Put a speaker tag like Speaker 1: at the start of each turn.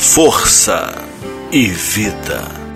Speaker 1: força e vida.